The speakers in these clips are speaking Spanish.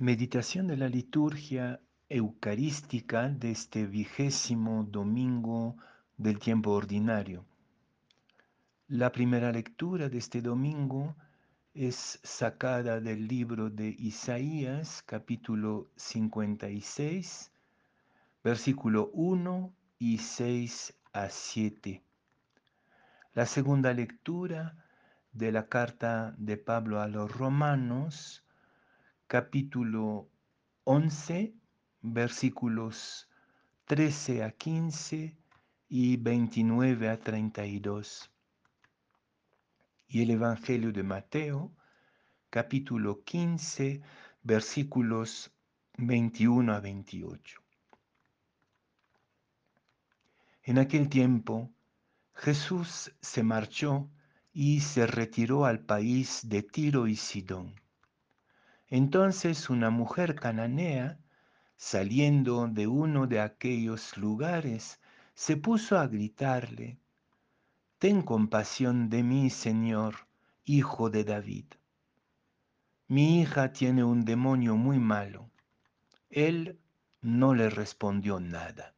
Meditación de la liturgia eucarística de este vigésimo domingo del tiempo ordinario. La primera lectura de este domingo es sacada del libro de Isaías, capítulo 56, versículo 1 y 6 a 7. La segunda lectura de la carta de Pablo a los romanos, capítulo 11, versículos 13 a 15 y 29 a 32. Y el Evangelio de Mateo, capítulo 15, versículos 21 a 28. En aquel tiempo, Jesús se marchó y se retiró al país de Tiro y Sidón entonces una mujer cananea, saliendo de uno de aquellos lugares, se puso a gritarle, Ten compasión de mí, Señor, hijo de David. Mi hija tiene un demonio muy malo. Él no le respondió nada.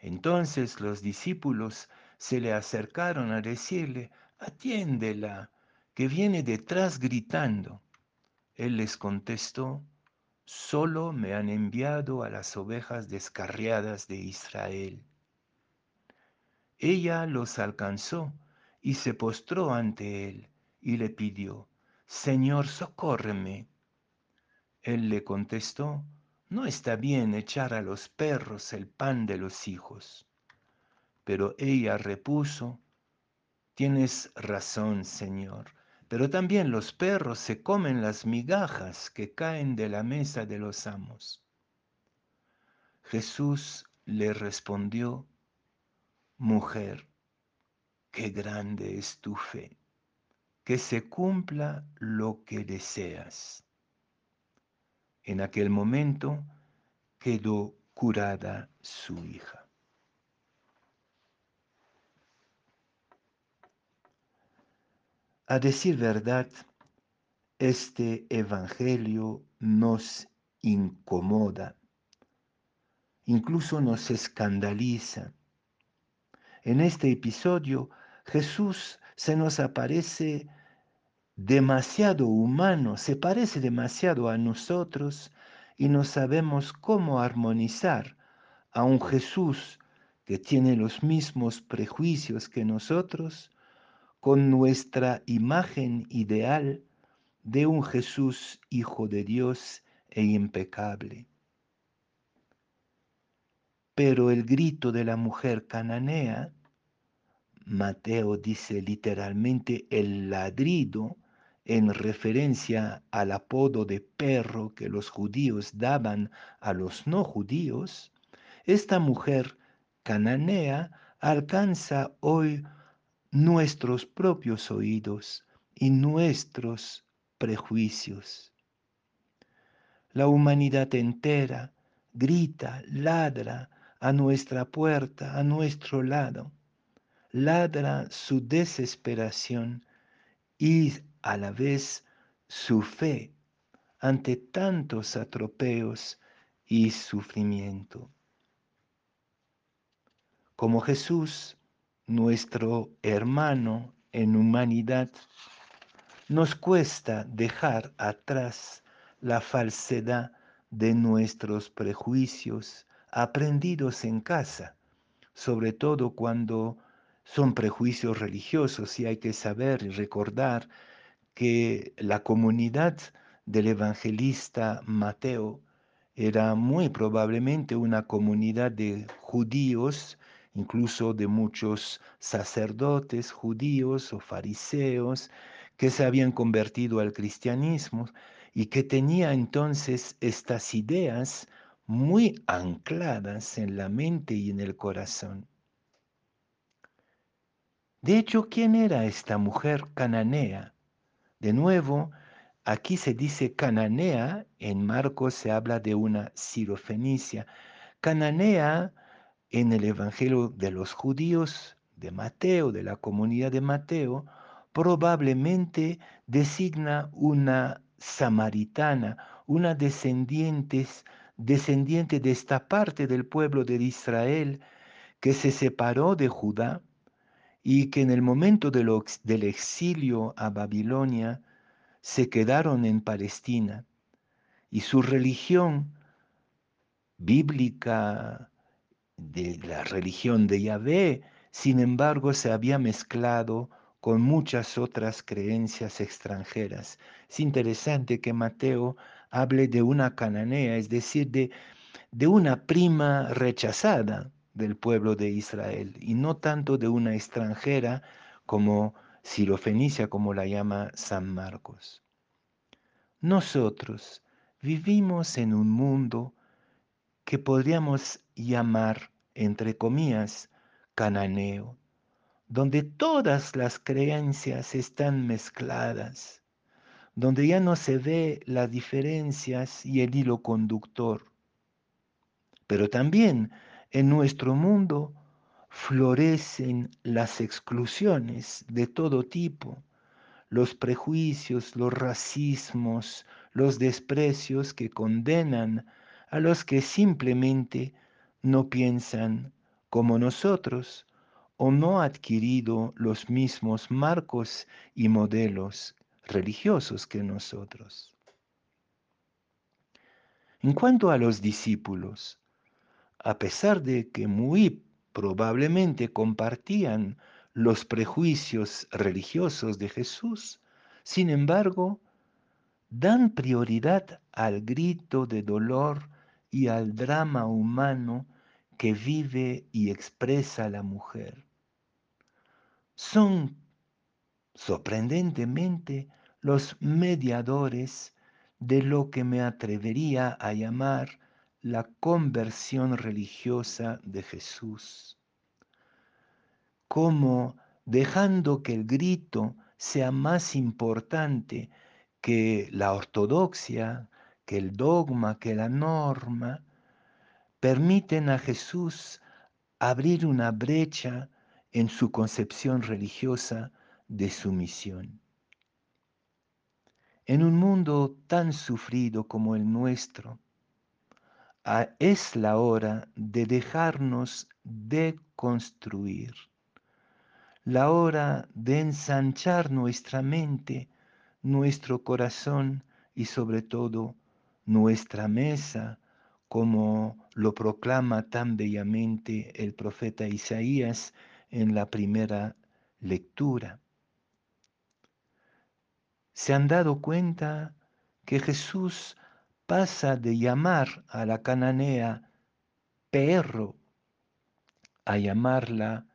Entonces los discípulos se le acercaron a decirle, atiéndela, que viene detrás gritando. Él les contestó, solo me han enviado a las ovejas descarriadas de Israel. Ella los alcanzó y se postró ante él y le pidió, Señor, socórreme. Él le contestó, no está bien echar a los perros el pan de los hijos. Pero ella repuso, Tienes razón, Señor pero también los perros se comen las migajas que caen de la mesa de los amos. Jesús le respondió, Mujer, qué grande es tu fe, que se cumpla lo que deseas. En aquel momento quedó curada su hija. A decir verdad, este Evangelio nos incomoda, incluso nos escandaliza. En este episodio Jesús se nos aparece demasiado humano, se parece demasiado a nosotros y no sabemos cómo armonizar a un Jesús que tiene los mismos prejuicios que nosotros con nuestra imagen ideal de un Jesús Hijo de Dios e impecable. Pero el grito de la mujer cananea, Mateo dice literalmente el ladrido, en referencia al apodo de perro que los judíos daban a los no judíos, esta mujer cananea alcanza hoy nuestros propios oídos y nuestros prejuicios. La humanidad entera grita, ladra a nuestra puerta, a nuestro lado, ladra su desesperación y a la vez su fe ante tantos atropellos y sufrimiento. Como Jesús, nuestro hermano en humanidad, nos cuesta dejar atrás la falsedad de nuestros prejuicios aprendidos en casa, sobre todo cuando son prejuicios religiosos y hay que saber y recordar que la comunidad del evangelista Mateo era muy probablemente una comunidad de judíos incluso de muchos sacerdotes judíos o fariseos que se habían convertido al cristianismo y que tenía entonces estas ideas muy ancladas en la mente y en el corazón. De hecho, ¿quién era esta mujer cananea? De nuevo, aquí se dice cananea, en Marcos se habla de una sirofenicia. Cananea en el Evangelio de los judíos de Mateo, de la comunidad de Mateo, probablemente designa una samaritana, una descendiente, descendiente de esta parte del pueblo de Israel que se separó de Judá y que en el momento del exilio a Babilonia se quedaron en Palestina. Y su religión bíblica, de la religión de Yahvé, sin embargo, se había mezclado con muchas otras creencias extranjeras. Es interesante que Mateo hable de una cananea, es decir, de, de una prima rechazada del pueblo de Israel y no tanto de una extranjera como Sirofenicia, como la llama San Marcos. Nosotros vivimos en un mundo que podríamos llamar, entre comillas, cananeo, donde todas las creencias están mezcladas, donde ya no se ve las diferencias y el hilo conductor. Pero también en nuestro mundo florecen las exclusiones de todo tipo, los prejuicios, los racismos, los desprecios que condenan a los que simplemente no piensan como nosotros o no adquirido los mismos marcos y modelos religiosos que nosotros. En cuanto a los discípulos, a pesar de que muy probablemente compartían los prejuicios religiosos de Jesús, sin embargo, dan prioridad al grito de dolor y al drama humano que vive y expresa la mujer. Son sorprendentemente los mediadores de lo que me atrevería a llamar la conversión religiosa de Jesús. Como dejando que el grito sea más importante que la ortodoxia, que el dogma, que la norma, permiten a Jesús abrir una brecha en su concepción religiosa de su misión. En un mundo tan sufrido como el nuestro, es la hora de dejarnos deconstruir, la hora de ensanchar nuestra mente, nuestro corazón y sobre todo nuestra mesa como lo proclama tan bellamente el profeta Isaías en la primera lectura. ¿Se han dado cuenta que Jesús pasa de llamar a la cananea perro a llamarla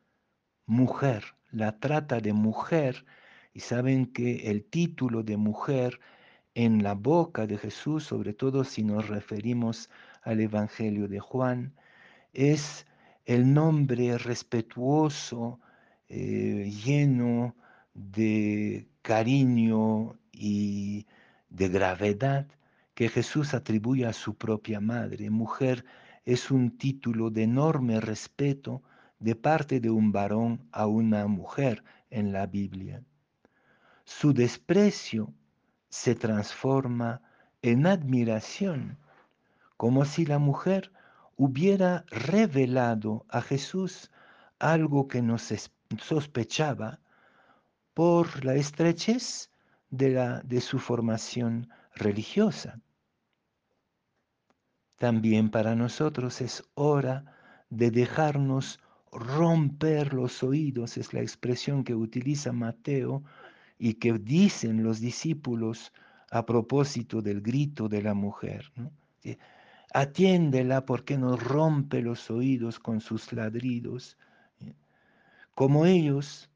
mujer? La trata de mujer y saben que el título de mujer en la boca de Jesús, sobre todo si nos referimos al Evangelio de Juan, es el nombre respetuoso, eh, lleno de cariño y de gravedad que Jesús atribuye a su propia madre. Mujer es un título de enorme respeto de parte de un varón a una mujer en la Biblia. Su desprecio se transforma en admiración como si la mujer hubiera revelado a Jesús algo que no sospechaba por la estrechez de, de su formación religiosa. También para nosotros es hora de dejarnos romper los oídos, es la expresión que utiliza Mateo y que dicen los discípulos a propósito del grito de la mujer. Atiéndela porque nos rompe los oídos con sus ladridos. Como ellos,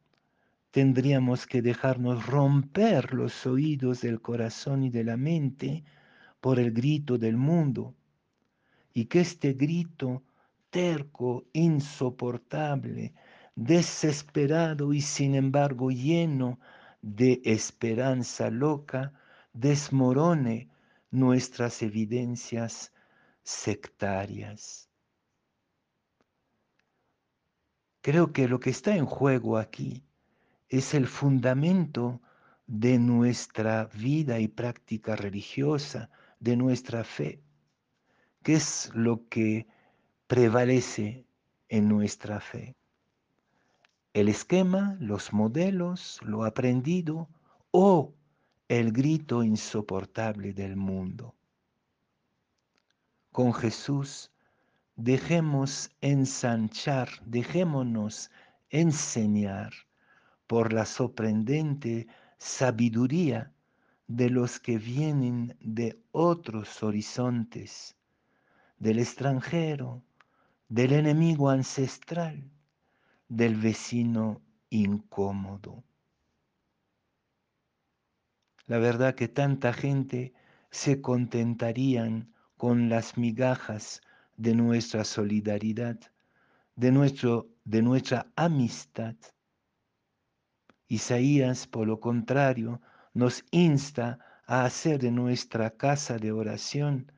tendríamos que dejarnos romper los oídos del corazón y de la mente por el grito del mundo. Y que este grito terco, insoportable, desesperado y sin embargo lleno de esperanza loca, desmorone nuestras evidencias sectarias. Creo que lo que está en juego aquí es el fundamento de nuestra vida y práctica religiosa, de nuestra fe? ¿Qué es lo que prevalece en nuestra fe? ¿El esquema, los modelos, lo aprendido o el grito insoportable del mundo? Con Jesús dejemos ensanchar, dejémonos enseñar por la sorprendente sabiduría de los que vienen de otros horizontes, del extranjero, del enemigo ancestral, del vecino incómodo. La verdad que tanta gente se contentarían con las migajas de nuestra solidaridad, de, nuestro, de nuestra amistad. Isaías, por lo contrario, nos insta a hacer de nuestra casa de oración,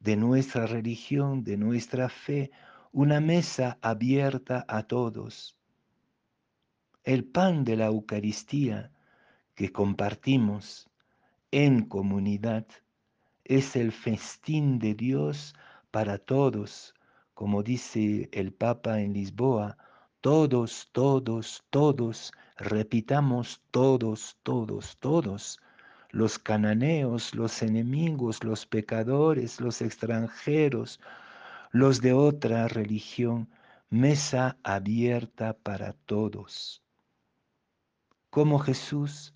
de nuestra religión, de nuestra fe, una mesa abierta a todos. El pan de la Eucaristía que compartimos en comunidad es el festín de Dios para todos, como dice el Papa en Lisboa, todos, todos, todos, repitamos todos, todos, todos, los cananeos, los enemigos, los pecadores, los extranjeros, los de otra religión, mesa abierta para todos. Como Jesús,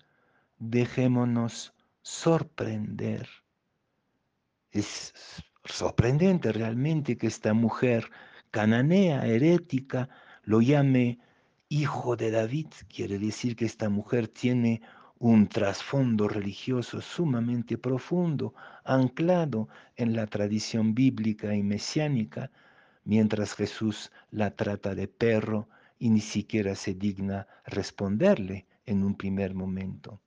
dejémonos sorprender. Es sorprendente realmente que esta mujer cananea, herética, lo llame hijo de David. Quiere decir que esta mujer tiene un trasfondo religioso sumamente profundo, anclado en la tradición bíblica y mesiánica, mientras Jesús la trata de perro y ni siquiera se digna responderle en un primer momento.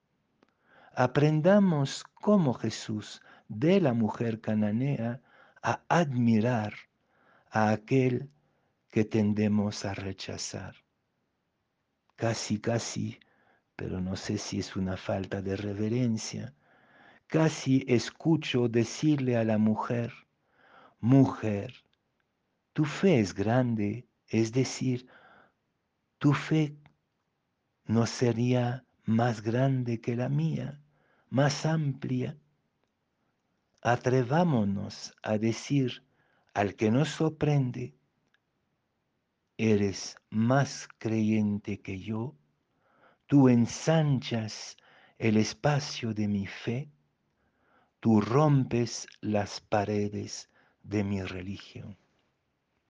Aprendamos cómo Jesús de la mujer cananea a admirar a aquel que tendemos a rechazar. Casi, casi, pero no sé si es una falta de reverencia, casi escucho decirle a la mujer, mujer, tu fe es grande, es decir, tu fe no sería más grande que la mía, más amplia atrevámonos a decir al que nos sorprende, eres más creyente que yo, tú ensanchas el espacio de mi fe, tú rompes las paredes de mi religión.